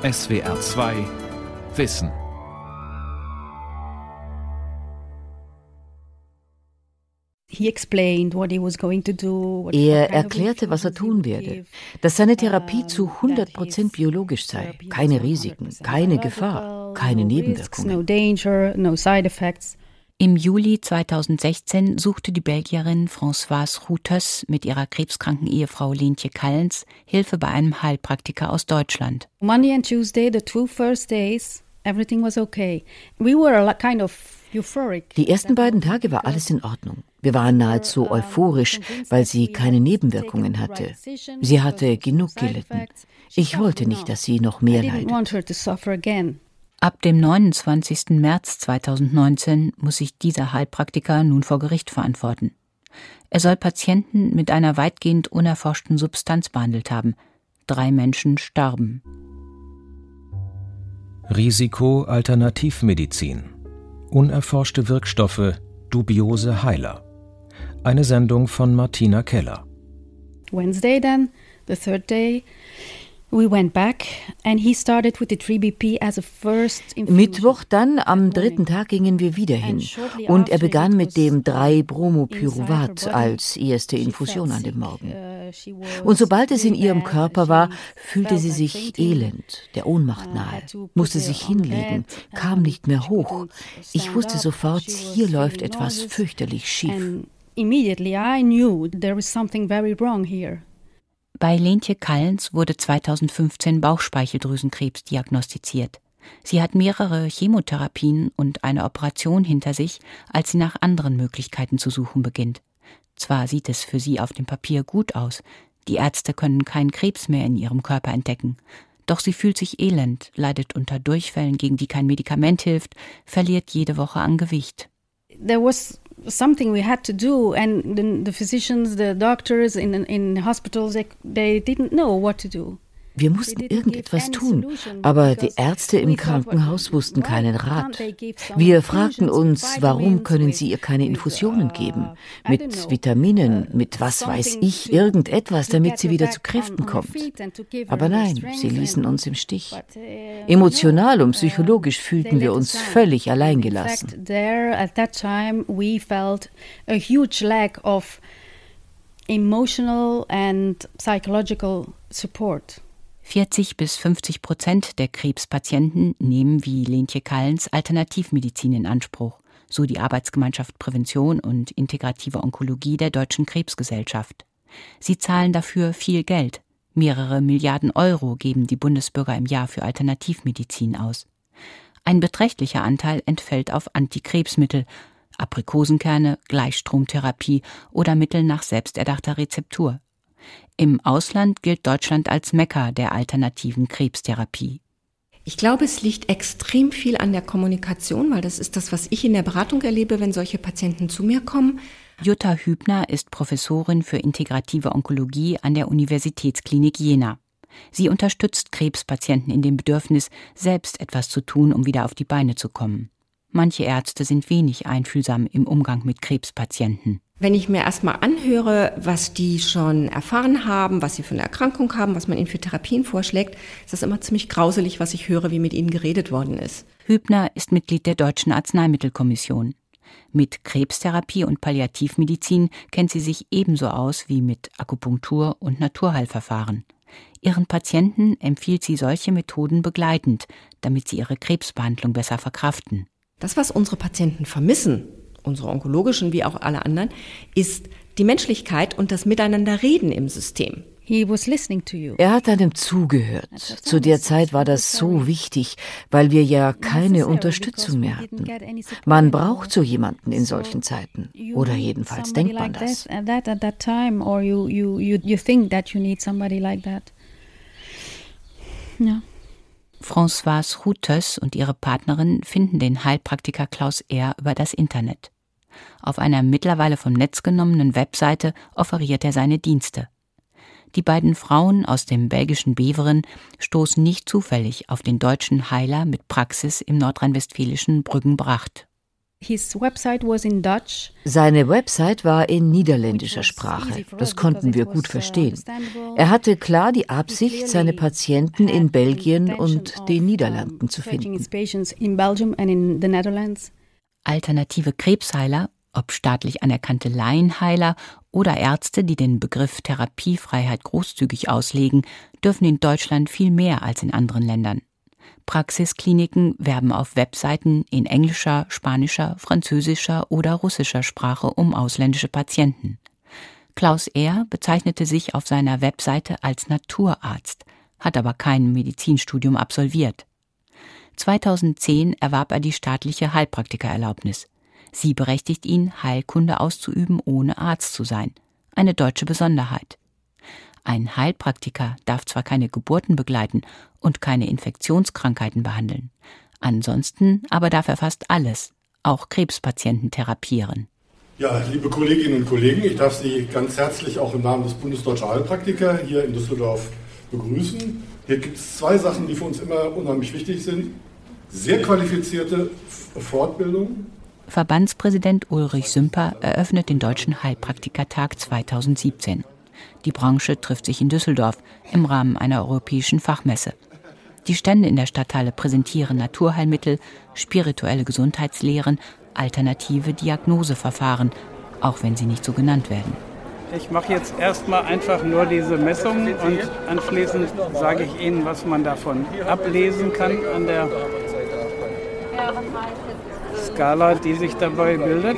SWR 2 Wissen. Er erklärte, was er tun werde, dass seine Therapie zu 100 Prozent biologisch sei, keine Risiken, keine Gefahr, keine Nebenwirkungen. Im Juli 2016 suchte die Belgierin Françoise Routers mit ihrer krebskranken Ehefrau Lentje Kallens Hilfe bei einem Heilpraktiker aus Deutschland. Monday and Tuesday, the two first days, everything was okay. We were kind of die ersten beiden Tage war alles in Ordnung. Wir waren nahezu euphorisch, weil sie keine Nebenwirkungen hatte. Sie hatte genug gelitten. Ich wollte nicht, dass sie noch mehr leidet. Ab dem 29. März 2019 muss sich dieser Heilpraktiker nun vor Gericht verantworten. Er soll Patienten mit einer weitgehend unerforschten Substanz behandelt haben. Drei Menschen starben. Risiko Alternativmedizin. Unerforschte Wirkstoffe, dubiose Heiler. Eine Sendung von Martina Keller. Wednesday then, the third day, Mittwoch dann, am dritten Tag, gingen wir wieder hin und er begann mit dem 3-Bromopyruvat als erste Infusion an dem Morgen. Uh, und sobald es in ihrem Körper war, fühlte sie sich elend, der Ohnmacht uh, nahe, musste sich hinlegen, kam nicht mehr hoch. Ich wusste sofort, hier läuft etwas fürchterlich schief. Immediately I knew there is something very wrong here. Bei Lentje Kallens wurde 2015 Bauchspeicheldrüsenkrebs diagnostiziert. Sie hat mehrere Chemotherapien und eine Operation hinter sich, als sie nach anderen Möglichkeiten zu suchen beginnt. Zwar sieht es für sie auf dem Papier gut aus, die Ärzte können keinen Krebs mehr in ihrem Körper entdecken, doch sie fühlt sich elend, leidet unter Durchfällen, gegen die kein Medikament hilft, verliert jede Woche an Gewicht. There was something we had to do and the, the physicians the doctors in in hospitals they, they didn't know what to do Wir mussten irgendetwas tun, aber die Ärzte im Krankenhaus wussten keinen Rat. Wir fragten uns, warum können sie ihr keine Infusionen geben? Mit Vitaminen, mit was weiß ich, irgendetwas, damit sie wieder zu Kräften kommt. Aber nein, sie ließen uns im Stich. Emotional und psychologisch fühlten wir uns völlig alleingelassen. emotional and psychological support. 40 bis 50 Prozent der Krebspatienten nehmen wie Lentje Kallens Alternativmedizin in Anspruch, so die Arbeitsgemeinschaft Prävention und integrative Onkologie der Deutschen Krebsgesellschaft. Sie zahlen dafür viel Geld. Mehrere Milliarden Euro geben die Bundesbürger im Jahr für Alternativmedizin aus. Ein beträchtlicher Anteil entfällt auf Antikrebsmittel, Aprikosenkerne, Gleichstromtherapie oder Mittel nach selbsterdachter Rezeptur. Im Ausland gilt Deutschland als Mekka der alternativen Krebstherapie. Ich glaube, es liegt extrem viel an der Kommunikation, weil das ist das, was ich in der Beratung erlebe, wenn solche Patienten zu mir kommen. Jutta Hübner ist Professorin für integrative Onkologie an der Universitätsklinik Jena. Sie unterstützt Krebspatienten in dem Bedürfnis, selbst etwas zu tun, um wieder auf die Beine zu kommen. Manche Ärzte sind wenig einfühlsam im Umgang mit Krebspatienten. Wenn ich mir erstmal anhöre, was die schon erfahren haben, was sie für eine Erkrankung haben, was man ihnen für Therapien vorschlägt, ist das immer ziemlich grauselig, was ich höre, wie mit ihnen geredet worden ist. Hübner ist Mitglied der Deutschen Arzneimittelkommission. Mit Krebstherapie und Palliativmedizin kennt sie sich ebenso aus wie mit Akupunktur und Naturheilverfahren. Ihren Patienten empfiehlt sie solche Methoden begleitend, damit sie ihre Krebsbehandlung besser verkraften. Das, was unsere Patienten vermissen, unsere onkologischen wie auch alle anderen, ist die Menschlichkeit und das Miteinanderreden im System. Er hat einem zugehört. Zu der Zeit war das so wichtig, weil wir ja keine Unterstützung mehr hatten. Man braucht so jemanden in solchen Zeiten. Oder jedenfalls denkt man das. Françoise Routers und ihre Partnerin finden den Heilpraktiker Klaus R. über das Internet. Auf einer mittlerweile vom Netz genommenen Webseite offeriert er seine Dienste. Die beiden Frauen aus dem belgischen Beveren stoßen nicht zufällig auf den deutschen Heiler mit Praxis im nordrhein-westfälischen Brüggenbracht. Seine Website war in niederländischer Sprache. Das konnten wir gut uh, verstehen. Er hatte klar die Absicht, seine Patienten in Belgien und den Niederlanden zu finden. Alternative Krebsheiler, ob staatlich anerkannte Laienheiler oder Ärzte, die den Begriff Therapiefreiheit großzügig auslegen, dürfen in Deutschland viel mehr als in anderen Ländern. Praxiskliniken werben auf Webseiten in englischer, spanischer, französischer oder russischer Sprache um ausländische Patienten. Klaus Ehr bezeichnete sich auf seiner Webseite als Naturarzt, hat aber kein Medizinstudium absolviert. 2010 erwarb er die staatliche Heilpraktikererlaubnis. Sie berechtigt ihn, Heilkunde auszuüben, ohne Arzt zu sein. Eine deutsche Besonderheit. Ein Heilpraktiker darf zwar keine Geburten begleiten und keine Infektionskrankheiten behandeln. Ansonsten aber darf er fast alles, auch Krebspatienten therapieren. Ja, liebe Kolleginnen und Kollegen, ich darf Sie ganz herzlich auch im Namen des Bundesdeutscher Heilpraktiker hier in Düsseldorf begrüßen. Hier gibt es zwei Sachen, die für uns immer unheimlich wichtig sind. Sehr qualifizierte Fortbildung. Verbandspräsident Ulrich Sümper eröffnet den Deutschen Heilpraktikertag 2017. Die Branche trifft sich in Düsseldorf im Rahmen einer europäischen Fachmesse. Die Stände in der Stadthalle präsentieren Naturheilmittel, spirituelle Gesundheitslehren, alternative Diagnoseverfahren, auch wenn sie nicht so genannt werden. Ich mache jetzt erstmal einfach nur diese Messungen und anschließend sage ich Ihnen, was man davon ablesen kann an der Skala, die sich dabei bildet.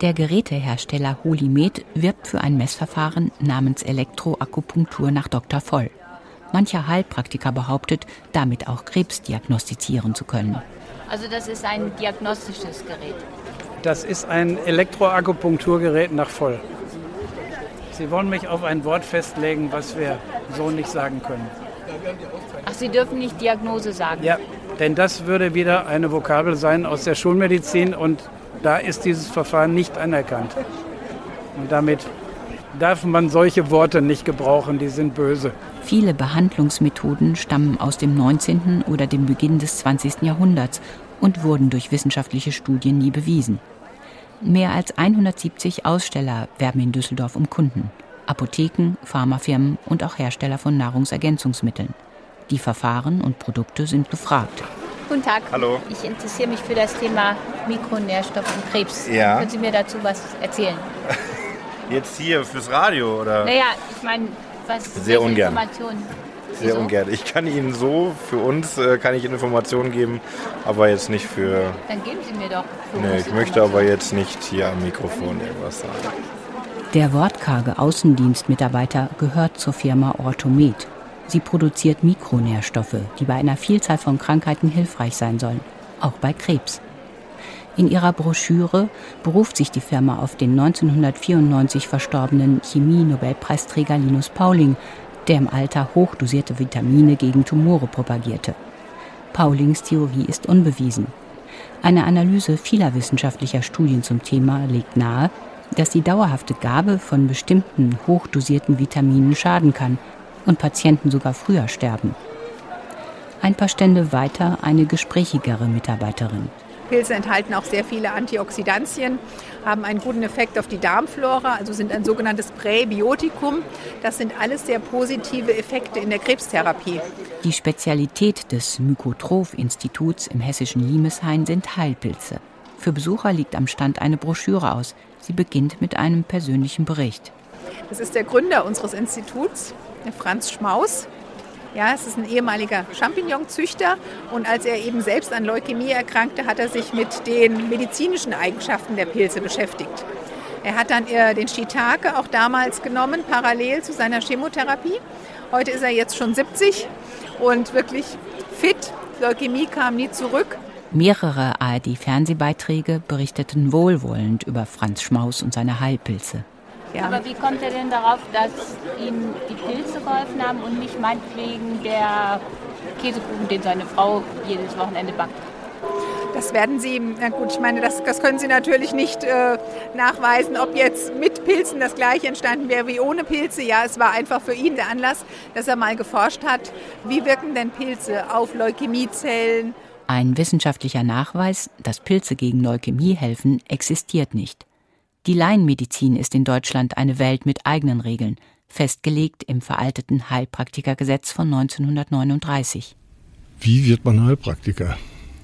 Der Gerätehersteller Holimed wirbt für ein Messverfahren namens Elektroakupunktur nach Dr. Voll. Mancher Heilpraktiker behauptet, damit auch Krebs diagnostizieren zu können. Also das ist ein diagnostisches Gerät. Das ist ein Elektroakupunkturgerät nach Voll. Sie wollen mich auf ein Wort festlegen, was wir so nicht sagen können. Ach, Sie dürfen nicht Diagnose sagen? Ja, denn das würde wieder eine Vokabel sein aus der Schulmedizin und da ist dieses Verfahren nicht anerkannt. Und damit darf man solche Worte nicht gebrauchen, die sind böse. Viele Behandlungsmethoden stammen aus dem 19. oder dem Beginn des 20. Jahrhunderts und wurden durch wissenschaftliche Studien nie bewiesen. Mehr als 170 Aussteller werben in Düsseldorf um Kunden. Apotheken, Pharmafirmen und auch Hersteller von Nahrungsergänzungsmitteln. Die Verfahren und Produkte sind gefragt. Guten Tag. Hallo. Ich interessiere mich für das Thema Mikronährstoff und Krebs. Ja. Können Sie mir dazu was erzählen? Jetzt hier fürs Radio, oder? Naja, ich meine, was Sehr ungern. Informationen? Sehr Wieso? ungern. Ich kann Ihnen so, für uns äh, kann ich Ihnen Informationen geben, aber jetzt nicht für... Dann geben Sie mir doch. Nee, ich möchte aber jetzt nicht hier am Mikrofon irgendwas sagen. Der wortkarge Außendienstmitarbeiter gehört zur Firma Orthomed. Sie produziert Mikronährstoffe, die bei einer Vielzahl von Krankheiten hilfreich sein sollen, auch bei Krebs. In ihrer Broschüre beruft sich die Firma auf den 1994 verstorbenen Chemie-Nobelpreisträger Linus Pauling, der im Alter hochdosierte Vitamine gegen Tumore propagierte. Paulings Theorie ist unbewiesen. Eine Analyse vieler wissenschaftlicher Studien zum Thema legt nahe, dass die dauerhafte Gabe von bestimmten hochdosierten Vitaminen schaden kann und Patienten sogar früher sterben. Ein paar Stände weiter eine gesprächigere Mitarbeiterin. Pilze enthalten auch sehr viele Antioxidantien, haben einen guten Effekt auf die Darmflora, also sind ein sogenanntes Präbiotikum. Das sind alles sehr positive Effekte in der Krebstherapie. Die Spezialität des Mykotroph-Instituts im hessischen Limeshain sind Heilpilze. Für Besucher liegt am Stand eine Broschüre aus. Sie beginnt mit einem persönlichen Bericht. Das ist der Gründer unseres Instituts, Franz Schmaus. Ja, es ist ein ehemaliger Champignonzüchter und als er eben selbst an Leukämie erkrankte, hat er sich mit den medizinischen Eigenschaften der Pilze beschäftigt. Er hat dann äh, den Shiitake auch damals genommen, parallel zu seiner Chemotherapie. Heute ist er jetzt schon 70 und wirklich fit. Leukämie kam nie zurück. Mehrere ARD-Fernsehbeiträge berichteten wohlwollend über Franz Schmaus und seine Heilpilze. Ja. Aber wie kommt er denn darauf, dass ihm die Pilze geholfen haben und nicht meinetwegen der Käsekuchen, den seine Frau jedes Wochenende backt? Das werden Sie, na gut, ich meine, das, das können Sie natürlich nicht äh, nachweisen, ob jetzt mit Pilzen das gleiche entstanden wäre wie ohne Pilze. Ja, es war einfach für ihn der Anlass, dass er mal geforscht hat, wie wirken denn Pilze auf Leukämiezellen Ein wissenschaftlicher Nachweis, dass Pilze gegen Leukämie helfen, existiert nicht. Die Laienmedizin ist in Deutschland eine Welt mit eigenen Regeln, festgelegt im veralteten Heilpraktikergesetz von 1939. Wie wird man Heilpraktiker?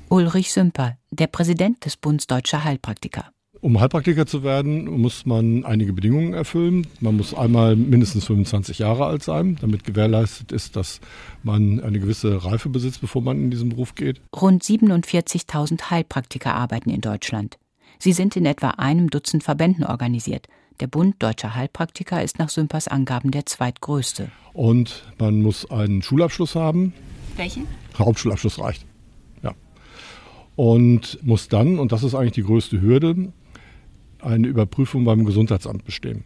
Ulrich Sümper, der Präsident des Bundes Deutscher Heilpraktiker. Um Heilpraktiker zu werden, muss man einige Bedingungen erfüllen. Man muss einmal mindestens 25 Jahre alt sein, damit gewährleistet ist, dass man eine gewisse Reife besitzt, bevor man in diesen Beruf geht. Rund 47.000 Heilpraktiker arbeiten in Deutschland. Sie sind in etwa einem Dutzend Verbänden organisiert. Der Bund Deutscher Heilpraktiker ist nach Sümpers Angaben der zweitgrößte. Und man muss einen Schulabschluss haben. Welchen? Hauptschulabschluss reicht. Ja. Und muss dann, und das ist eigentlich die größte Hürde, eine Überprüfung beim Gesundheitsamt bestehen.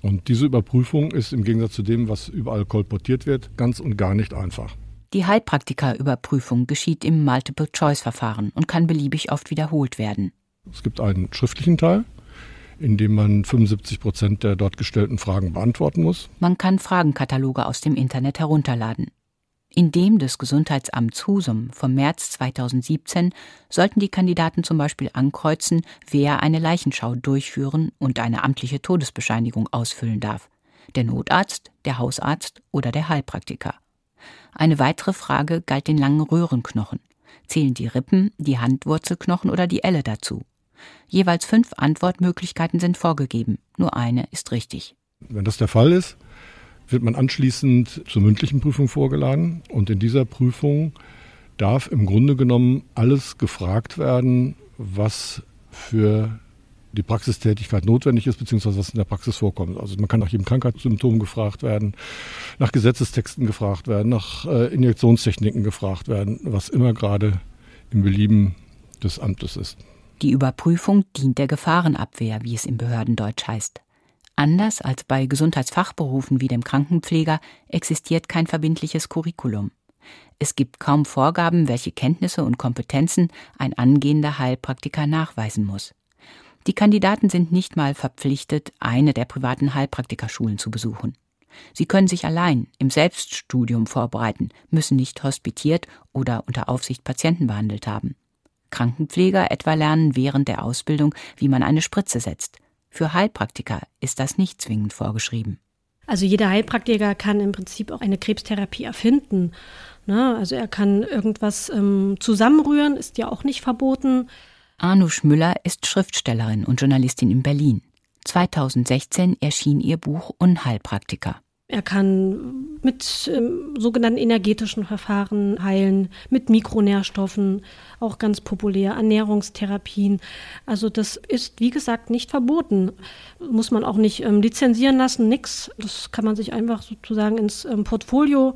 Und diese Überprüfung ist im Gegensatz zu dem, was überall kolportiert wird, ganz und gar nicht einfach. Die Heilpraktikerüberprüfung geschieht im Multiple-Choice-Verfahren und kann beliebig oft wiederholt werden. Es gibt einen schriftlichen Teil, in dem man 75 Prozent der dort gestellten Fragen beantworten muss. Man kann Fragenkataloge aus dem Internet herunterladen. In dem des Gesundheitsamts Husum vom März 2017 sollten die Kandidaten zum Beispiel ankreuzen, wer eine Leichenschau durchführen und eine amtliche Todesbescheinigung ausfüllen darf. Der Notarzt, der Hausarzt oder der Heilpraktiker. Eine weitere Frage galt den langen Röhrenknochen. Zählen die Rippen, die Handwurzelknochen oder die Elle dazu? Jeweils fünf Antwortmöglichkeiten sind vorgegeben. Nur eine ist richtig. Wenn das der Fall ist, wird man anschließend zur mündlichen Prüfung vorgeladen. Und in dieser Prüfung darf im Grunde genommen alles gefragt werden, was für die Praxistätigkeit notwendig ist, beziehungsweise was in der Praxis vorkommt. Also man kann nach jedem Krankheitssymptom gefragt werden, nach Gesetzestexten gefragt werden, nach äh, Injektionstechniken gefragt werden, was immer gerade im Belieben des Amtes ist. Die Überprüfung dient der Gefahrenabwehr, wie es im Behördendeutsch heißt. Anders als bei Gesundheitsfachberufen wie dem Krankenpfleger existiert kein verbindliches Curriculum. Es gibt kaum Vorgaben, welche Kenntnisse und Kompetenzen ein angehender Heilpraktiker nachweisen muss. Die Kandidaten sind nicht mal verpflichtet, eine der privaten Heilpraktikerschulen zu besuchen. Sie können sich allein im Selbststudium vorbereiten, müssen nicht hospitiert oder unter Aufsicht Patienten behandelt haben. Krankenpfleger etwa lernen während der Ausbildung, wie man eine Spritze setzt. Für Heilpraktiker ist das nicht zwingend vorgeschrieben. Also jeder Heilpraktiker kann im Prinzip auch eine Krebstherapie erfinden. Ne? Also er kann irgendwas ähm, zusammenrühren, ist ja auch nicht verboten. Arnusch Müller ist Schriftstellerin und Journalistin in Berlin. 2016 erschien ihr Buch Unheilpraktiker. Er kann mit ähm, sogenannten energetischen Verfahren heilen, mit Mikronährstoffen, auch ganz populär, Ernährungstherapien. Also das ist, wie gesagt, nicht verboten. Muss man auch nicht ähm, lizenzieren lassen, nix. Das kann man sich einfach sozusagen ins ähm, Portfolio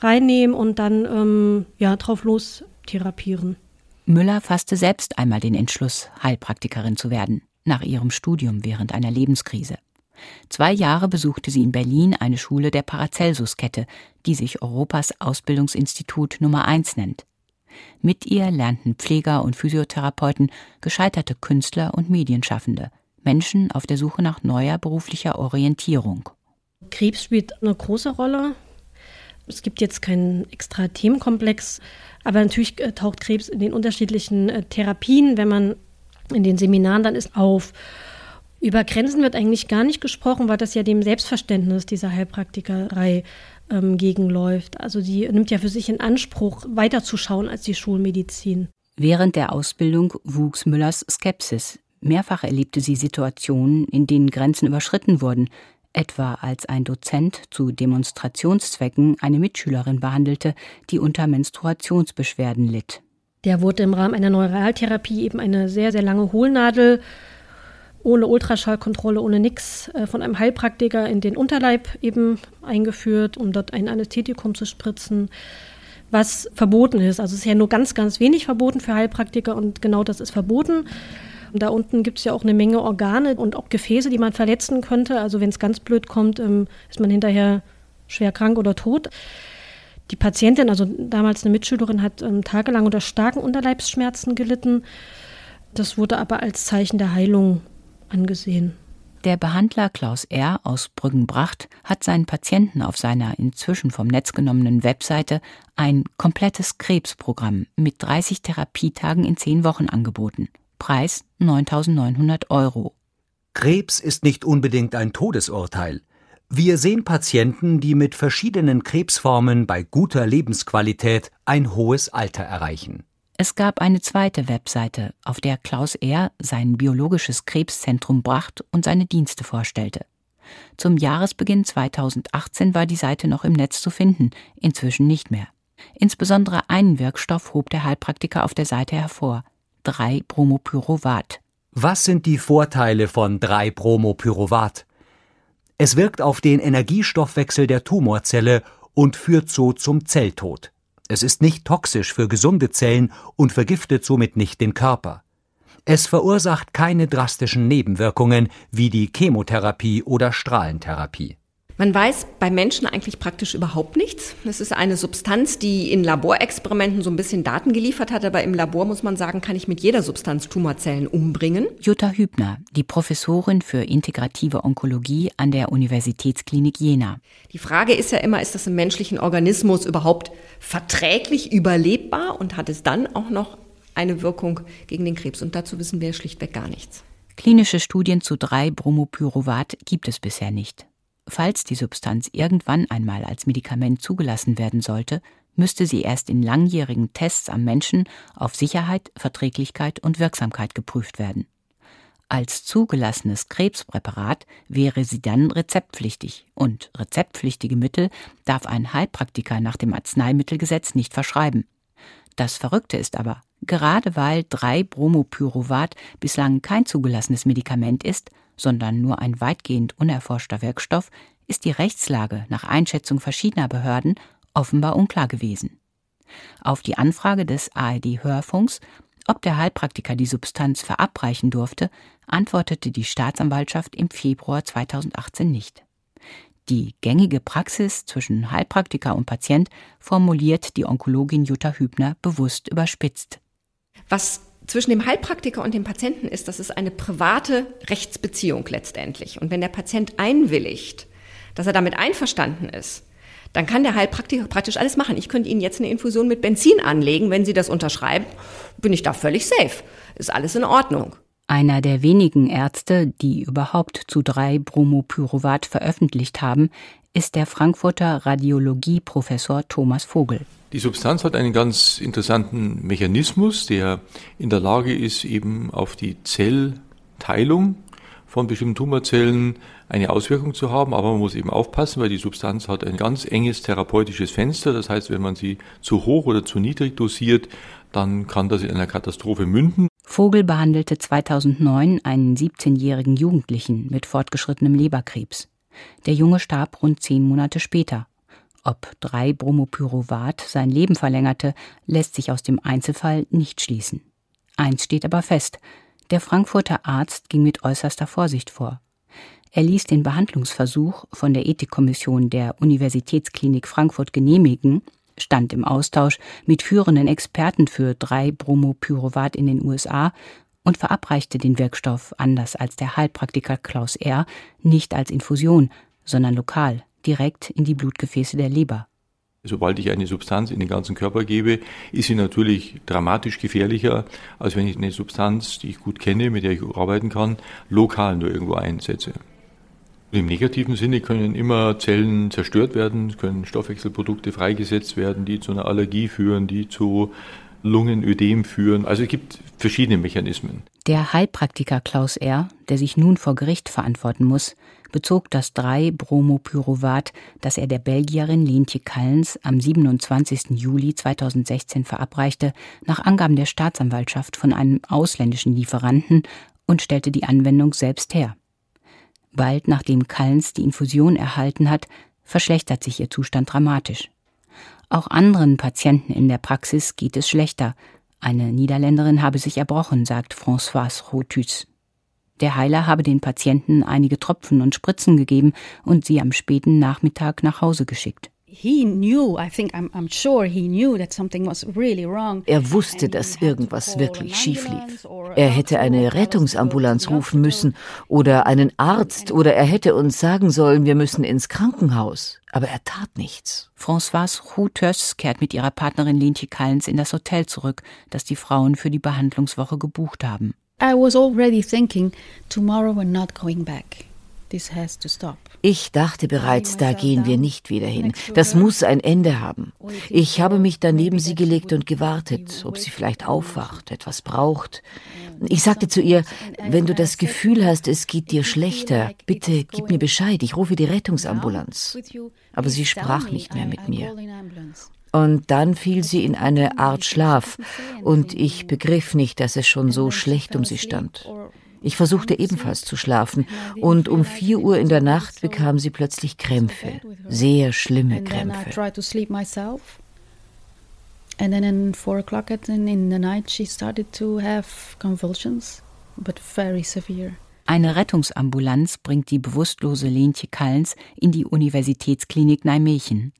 reinnehmen und dann ähm, ja, drauf los therapieren. Müller fasste selbst einmal den Entschluss, Heilpraktikerin zu werden, nach ihrem Studium während einer Lebenskrise. Zwei Jahre besuchte sie in Berlin eine Schule der Paracelsus-Kette, die sich Europas Ausbildungsinstitut Nummer 1 nennt. Mit ihr lernten Pfleger und Physiotherapeuten, gescheiterte Künstler und Medienschaffende, Menschen auf der Suche nach neuer beruflicher Orientierung. Krebs spielt eine große Rolle. Es gibt jetzt keinen extra Themenkomplex, aber natürlich äh, taucht Krebs in den unterschiedlichen äh, Therapien, wenn man in den Seminaren dann ist, auf. Über Grenzen wird eigentlich gar nicht gesprochen, weil das ja dem Selbstverständnis dieser Heilpraktikerei ähm, gegenläuft. Also sie nimmt ja für sich in Anspruch, weiterzuschauen als die Schulmedizin. Während der Ausbildung wuchs Müllers Skepsis. Mehrfach erlebte sie Situationen, in denen Grenzen überschritten wurden, etwa als ein Dozent zu Demonstrationszwecken eine Mitschülerin behandelte, die unter Menstruationsbeschwerden litt. Der wurde im Rahmen einer Neuraltherapie eben eine sehr, sehr lange Hohlnadel ohne Ultraschallkontrolle, ohne nix äh, von einem Heilpraktiker in den Unterleib eben eingeführt, um dort ein Anästhetikum zu spritzen, was verboten ist. Also es ist ja nur ganz, ganz wenig verboten für Heilpraktiker und genau das ist verboten. Da unten gibt es ja auch eine Menge Organe und auch Gefäße, die man verletzen könnte. Also wenn es ganz blöd kommt, ähm, ist man hinterher schwer krank oder tot. Die Patientin, also damals eine Mitschülerin, hat ähm, tagelang unter starken Unterleibsschmerzen gelitten. Das wurde aber als Zeichen der Heilung angesehen. Der Behandler Klaus R. aus Brüggenbracht hat seinen Patienten auf seiner inzwischen vom Netz genommenen Webseite ein komplettes Krebsprogramm mit 30 Therapietagen in 10 Wochen angeboten. Preis 9.900 Euro. Krebs ist nicht unbedingt ein Todesurteil. Wir sehen Patienten, die mit verschiedenen Krebsformen bei guter Lebensqualität ein hohes Alter erreichen. Es gab eine zweite Webseite, auf der Klaus R. sein biologisches Krebszentrum Bracht und seine Dienste vorstellte. Zum Jahresbeginn 2018 war die Seite noch im Netz zu finden, inzwischen nicht mehr. Insbesondere einen Wirkstoff hob der Heilpraktiker auf der Seite hervor: 3-Bromopyruvat. Was sind die Vorteile von 3-Bromopyruvat? Es wirkt auf den Energiestoffwechsel der Tumorzelle und führt so zum Zelltod. Es ist nicht toxisch für gesunde Zellen und vergiftet somit nicht den Körper. Es verursacht keine drastischen Nebenwirkungen wie die Chemotherapie oder Strahlentherapie. Man weiß bei Menschen eigentlich praktisch überhaupt nichts. Es ist eine Substanz, die in Laborexperimenten so ein bisschen Daten geliefert hat, aber im Labor muss man sagen, kann ich mit jeder Substanz Tumorzellen umbringen. Jutta Hübner, die Professorin für integrative Onkologie an der Universitätsklinik Jena. Die Frage ist ja immer, ist das im menschlichen Organismus überhaupt verträglich überlebbar und hat es dann auch noch eine Wirkung gegen den Krebs? Und dazu wissen wir schlichtweg gar nichts. Klinische Studien zu 3-Bromopyruvat gibt es bisher nicht. Falls die Substanz irgendwann einmal als Medikament zugelassen werden sollte, müsste sie erst in langjährigen Tests am Menschen auf Sicherheit, Verträglichkeit und Wirksamkeit geprüft werden. Als zugelassenes Krebspräparat wäre sie dann rezeptpflichtig und rezeptpflichtige Mittel darf ein Heilpraktiker nach dem Arzneimittelgesetz nicht verschreiben. Das Verrückte ist aber, gerade weil 3-Bromopyruvat bislang kein zugelassenes Medikament ist, sondern nur ein weitgehend unerforschter Wirkstoff, ist die Rechtslage nach Einschätzung verschiedener Behörden offenbar unklar gewesen. Auf die Anfrage des ARD Hörfunks, ob der Heilpraktiker die Substanz verabreichen durfte, antwortete die Staatsanwaltschaft im Februar 2018 nicht. Die gängige Praxis zwischen Heilpraktiker und Patient formuliert die Onkologin Jutta Hübner bewusst überspitzt. Was zwischen dem Heilpraktiker und dem Patienten ist, das ist eine private Rechtsbeziehung letztendlich. Und wenn der Patient einwilligt, dass er damit einverstanden ist, dann kann der Heilpraktiker praktisch alles machen. Ich könnte Ihnen jetzt eine Infusion mit Benzin anlegen. Wenn Sie das unterschreiben, bin ich da völlig safe. Ist alles in Ordnung. Einer der wenigen Ärzte, die überhaupt zu drei Bromopyruvat veröffentlicht haben, ist der Frankfurter Radiologieprofessor Thomas Vogel. Die Substanz hat einen ganz interessanten Mechanismus, der in der Lage ist, eben auf die Zellteilung von bestimmten Tumorzellen eine Auswirkung zu haben, aber man muss eben aufpassen, weil die Substanz hat ein ganz enges therapeutisches Fenster. Das heißt, wenn man sie zu hoch oder zu niedrig dosiert, dann kann das in einer Katastrophe münden. Vogel behandelte 2009 einen 17-jährigen Jugendlichen mit fortgeschrittenem Leberkrebs. Der Junge starb rund zehn Monate später. Ob 3-Bromopyruvat sein Leben verlängerte, lässt sich aus dem Einzelfall nicht schließen. Eins steht aber fest: Der Frankfurter Arzt ging mit äußerster Vorsicht vor. Er ließ den Behandlungsversuch von der Ethikkommission der Universitätsklinik Frankfurt genehmigen, stand im Austausch mit führenden Experten für 3-Bromopyruvat in den USA und verabreichte den Wirkstoff anders als der Heilpraktiker Klaus R. nicht als Infusion, sondern lokal direkt in die Blutgefäße der Leber. Sobald ich eine Substanz in den ganzen Körper gebe, ist sie natürlich dramatisch gefährlicher, als wenn ich eine Substanz, die ich gut kenne, mit der ich arbeiten kann, lokal nur irgendwo einsetze. Im negativen Sinne können immer Zellen zerstört werden, können Stoffwechselprodukte freigesetzt werden, die zu einer Allergie führen, die zu Lungenödem führen. Also es gibt verschiedene Mechanismen. Der Heilpraktiker Klaus R., der sich nun vor Gericht verantworten muss, bezog das 3-Bromopyruvat, das er der Belgierin Lentje Kallens am 27. Juli 2016 verabreichte, nach Angaben der Staatsanwaltschaft von einem ausländischen Lieferanten und stellte die Anwendung selbst her. Bald nachdem Kallens die Infusion erhalten hat, verschlechtert sich ihr Zustand dramatisch. Auch anderen Patienten in der Praxis geht es schlechter. Eine Niederländerin habe sich erbrochen, sagt Françoise Rothus. Der Heiler habe den Patienten einige Tropfen und Spritzen gegeben und sie am späten Nachmittag nach Hause geschickt. Er wusste, dass irgendwas wirklich schief lief. Er hätte eine Rettungsambulanz rufen müssen oder einen Arzt oder er hätte uns sagen sollen, wir müssen ins Krankenhaus. Aber er tat nichts. Françoise Routeus kehrt mit ihrer Partnerin Lintje Kallens in das Hotel zurück, das die Frauen für die Behandlungswoche gebucht haben. I was already thinking, tomorrow we're not going back. Ich dachte bereits, da gehen wir nicht wieder hin. Das muss ein Ende haben. Ich habe mich dann neben sie gelegt und gewartet, ob sie vielleicht aufwacht, etwas braucht. Ich sagte zu ihr, wenn du das Gefühl hast, es geht dir schlechter, bitte gib mir Bescheid, ich rufe die Rettungsambulanz. Aber sie sprach nicht mehr mit mir. Und dann fiel sie in eine Art Schlaf, und ich begriff nicht, dass es schon so schlecht um sie stand. Ich versuchte ebenfalls zu schlafen, und um vier Uhr in der Nacht bekam sie plötzlich Krämpfe, sehr schlimme Krämpfe. And then at four o'clock in the night, she started to have convulsions, but very severe. Eine Rettungsambulanz bringt die bewusstlose Lentje Kallens in die Universitätsklinik Nijmegen.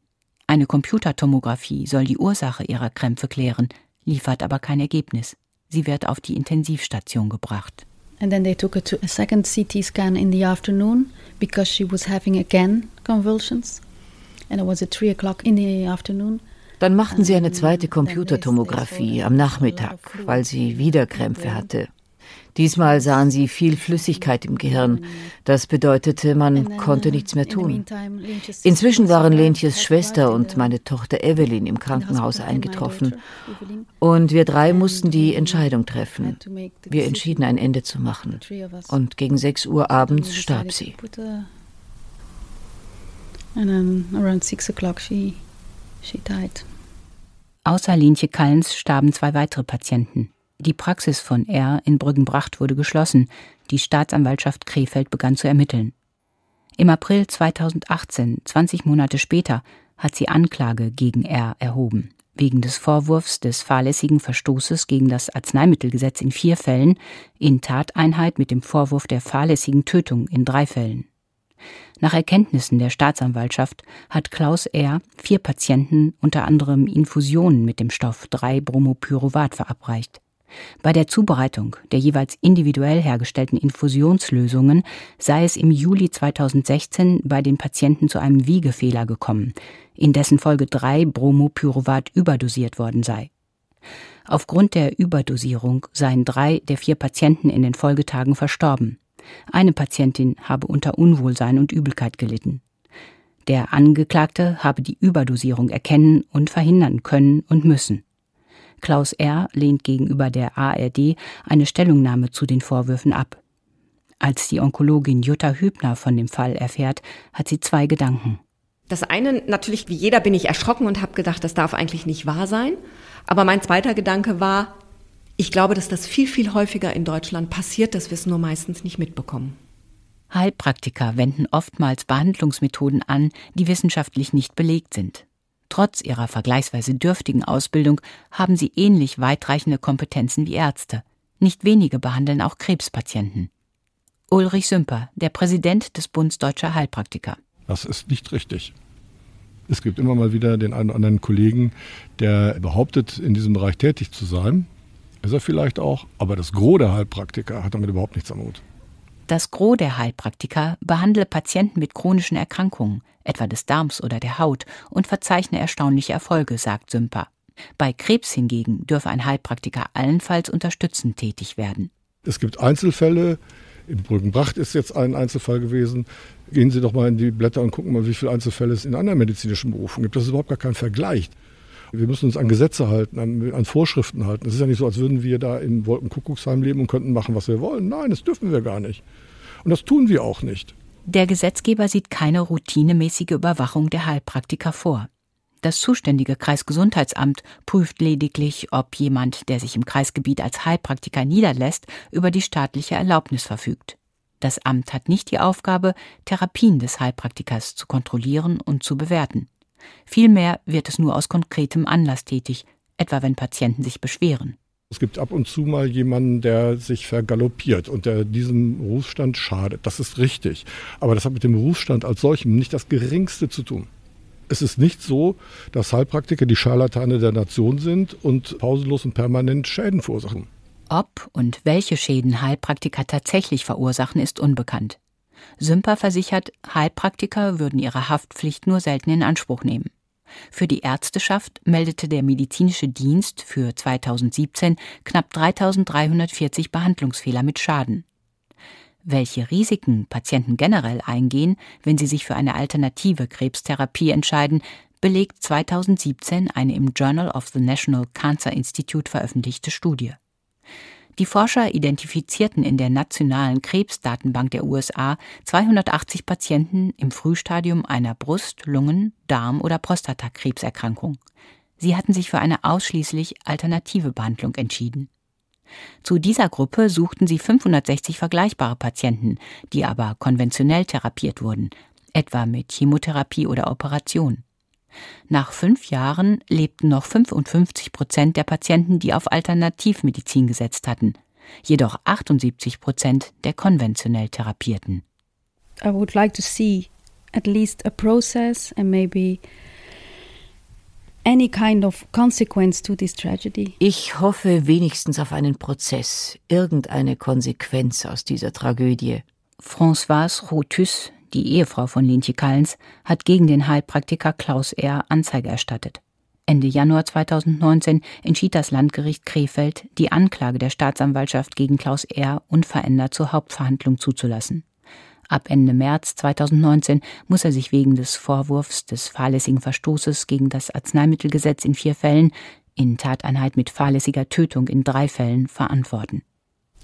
Eine Computertomographie soll die Ursache ihrer Krämpfe klären, liefert aber kein Ergebnis. Sie wird auf die Intensivstation gebracht. And then they took her to a second CT scan in the afternoon because she was having again convulsions. And it was at three o'clock in the afternoon. Dann machten sie eine zweite Computertomographie am Nachmittag, weil sie wieder Krämpfe hatte. Diesmal sahen sie viel Flüssigkeit im Gehirn. Das bedeutete, man konnte nichts mehr tun. Inzwischen waren Lentjes Schwester und meine Tochter Evelyn im Krankenhaus eingetroffen. Und wir drei mussten die Entscheidung treffen. Wir entschieden, ein Ende zu machen. Und gegen 6 Uhr abends starb sie. Außer Lientje Kallens starben zwei weitere Patienten. Die Praxis von R in Brüggenbracht wurde geschlossen. Die Staatsanwaltschaft Krefeld begann zu ermitteln. Im April 2018, 20 Monate später, hat sie Anklage gegen R erhoben. Wegen des Vorwurfs des fahrlässigen Verstoßes gegen das Arzneimittelgesetz in vier Fällen, in Tateinheit mit dem Vorwurf der fahrlässigen Tötung in drei Fällen. Nach Erkenntnissen der Staatsanwaltschaft hat Klaus R. vier Patienten unter anderem Infusionen mit dem Stoff 3-Bromopyruvat verabreicht. Bei der Zubereitung der jeweils individuell hergestellten Infusionslösungen sei es im Juli 2016 bei den Patienten zu einem Wiegefehler gekommen, in dessen Folge drei Bromopyruvat überdosiert worden sei. Aufgrund der Überdosierung seien drei der vier Patienten in den Folgetagen verstorben. Eine Patientin habe unter Unwohlsein und Übelkeit gelitten. Der Angeklagte habe die Überdosierung erkennen und verhindern können und müssen. Klaus R. lehnt gegenüber der ARD eine Stellungnahme zu den Vorwürfen ab. Als die Onkologin Jutta Hübner von dem Fall erfährt, hat sie zwei Gedanken. Das eine, natürlich wie jeder bin ich erschrocken und habe gedacht, das darf eigentlich nicht wahr sein. Aber mein zweiter Gedanke war, ich glaube, dass das viel, viel häufiger in Deutschland passiert, dass wir es nur meistens nicht mitbekommen. Heilpraktiker wenden oftmals Behandlungsmethoden an, die wissenschaftlich nicht belegt sind. Trotz ihrer vergleichsweise dürftigen Ausbildung haben sie ähnlich weitreichende Kompetenzen wie Ärzte. Nicht wenige behandeln auch Krebspatienten. Ulrich Sümper, der Präsident des Bundes Deutscher Heilpraktiker. Das ist nicht richtig. Es gibt immer mal wieder den einen oder anderen Kollegen, der behauptet, in diesem Bereich tätig zu sein. Ist er vielleicht auch, aber das Gros der Heilpraktiker hat damit überhaupt nichts am Hut. Das Gros der Heilpraktiker behandle Patienten mit chronischen Erkrankungen, etwa des Darms oder der Haut, und verzeichne erstaunliche Erfolge, sagt Sümper. Bei Krebs hingegen dürfe ein Heilpraktiker allenfalls unterstützend tätig werden. Es gibt Einzelfälle. In Brückenbracht ist jetzt ein Einzelfall gewesen. Gehen Sie doch mal in die Blätter und gucken mal, wie viele Einzelfälle es in anderen medizinischen Berufen gibt. Das ist überhaupt gar kein Vergleich. Wir müssen uns an Gesetze halten, an, an Vorschriften halten. Es ist ja nicht so, als würden wir da in Wolkenkuckucksheim leben und könnten machen, was wir wollen. Nein, das dürfen wir gar nicht. Und das tun wir auch nicht. Der Gesetzgeber sieht keine routinemäßige Überwachung der Heilpraktiker vor. Das zuständige Kreisgesundheitsamt prüft lediglich, ob jemand, der sich im Kreisgebiet als Heilpraktiker niederlässt, über die staatliche Erlaubnis verfügt. Das Amt hat nicht die Aufgabe, Therapien des Heilpraktikers zu kontrollieren und zu bewerten. Vielmehr wird es nur aus konkretem Anlass tätig, etwa wenn Patienten sich beschweren. Es gibt ab und zu mal jemanden, der sich vergaloppiert und der diesem Berufsstand schadet. Das ist richtig. Aber das hat mit dem Berufsstand als solchem nicht das Geringste zu tun. Es ist nicht so, dass Heilpraktiker die Scharlatane der Nation sind und pausenlos und permanent Schäden verursachen. Ob und welche Schäden Heilpraktiker tatsächlich verursachen, ist unbekannt. Symper versichert, Heilpraktiker würden ihre Haftpflicht nur selten in Anspruch nehmen. Für die Ärzteschaft meldete der medizinische Dienst für 2017 knapp 3340 Behandlungsfehler mit Schaden. Welche Risiken Patienten generell eingehen, wenn sie sich für eine alternative Krebstherapie entscheiden, belegt 2017 eine im Journal of the National Cancer Institute veröffentlichte Studie. Die Forscher identifizierten in der nationalen Krebsdatenbank der USA 280 Patienten im Frühstadium einer Brust-, Lungen-, Darm- oder Prostatakrebserkrankung. Sie hatten sich für eine ausschließlich alternative Behandlung entschieden. Zu dieser Gruppe suchten sie 560 vergleichbare Patienten, die aber konventionell therapiert wurden, etwa mit Chemotherapie oder Operation. Nach fünf Jahren lebten noch 55 Prozent der Patienten, die auf Alternativmedizin gesetzt hatten, jedoch 78 Prozent der konventionell Therapierten. I would like to see at least a process and maybe any kind of consequence to this tragedy. Ich hoffe wenigstens auf einen Prozess, irgendeine Konsequenz aus dieser Tragödie. Françoise Rotus, die Ehefrau von Lintje Kallens, hat gegen den Heilpraktiker Klaus R. Anzeige erstattet. Ende Januar 2019 entschied das Landgericht Krefeld, die Anklage der Staatsanwaltschaft gegen Klaus R. unverändert zur Hauptverhandlung zuzulassen. Ab Ende März 2019 muss er sich wegen des Vorwurfs des fahrlässigen Verstoßes gegen das Arzneimittelgesetz in vier Fällen, in Tateinheit mit fahrlässiger Tötung in drei Fällen verantworten.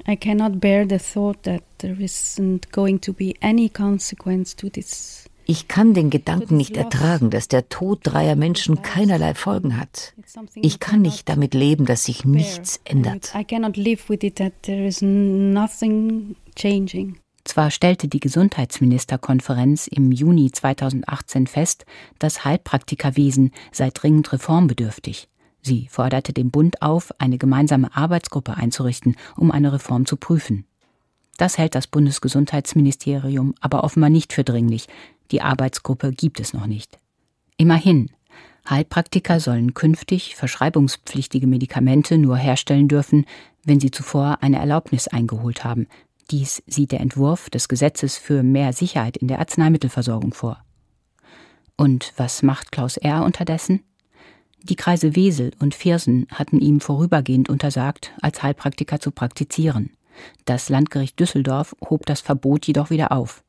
I cannot bear the thought that there isn't going to be any consequence to this. Ich kann den Gedanken nicht ertragen, dass der Tod dreier Menschen keinerlei Folgen hat. Ich kann nicht damit leben, dass sich nichts ändert. I cannot live with it that there is nothing changing. Zwar stellte die Gesundheitsministerkonferenz im Juni 2018 fest, das Heilpraktikerwesen sei dringend reformbedürftig. Sie forderte den Bund auf, eine gemeinsame Arbeitsgruppe einzurichten, um eine Reform zu prüfen. Das hält das Bundesgesundheitsministerium aber offenbar nicht für dringlich. Die Arbeitsgruppe gibt es noch nicht. Immerhin, Heilpraktiker sollen künftig verschreibungspflichtige Medikamente nur herstellen dürfen, wenn sie zuvor eine Erlaubnis eingeholt haben. Dies sieht der Entwurf des Gesetzes für mehr Sicherheit in der Arzneimittelversorgung vor. Und was macht Klaus R. unterdessen? Die Kreise Wesel und Viersen hatten ihm vorübergehend untersagt, als Heilpraktiker zu praktizieren. Das Landgericht Düsseldorf hob das Verbot jedoch wieder auf.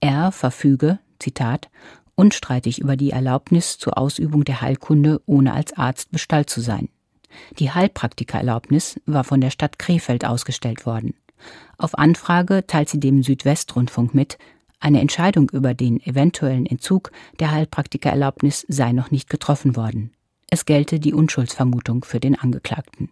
Er verfüge, Zitat, unstreitig über die Erlaubnis zur Ausübung der Heilkunde, ohne als Arzt bestallt zu sein. Die Heilpraktikererlaubnis war von der Stadt Krefeld ausgestellt worden. Auf Anfrage teilt sie dem Südwestrundfunk mit, eine Entscheidung über den eventuellen Entzug der Heilpraktikererlaubnis sei noch nicht getroffen worden. Es gelte die Unschuldsvermutung für den Angeklagten.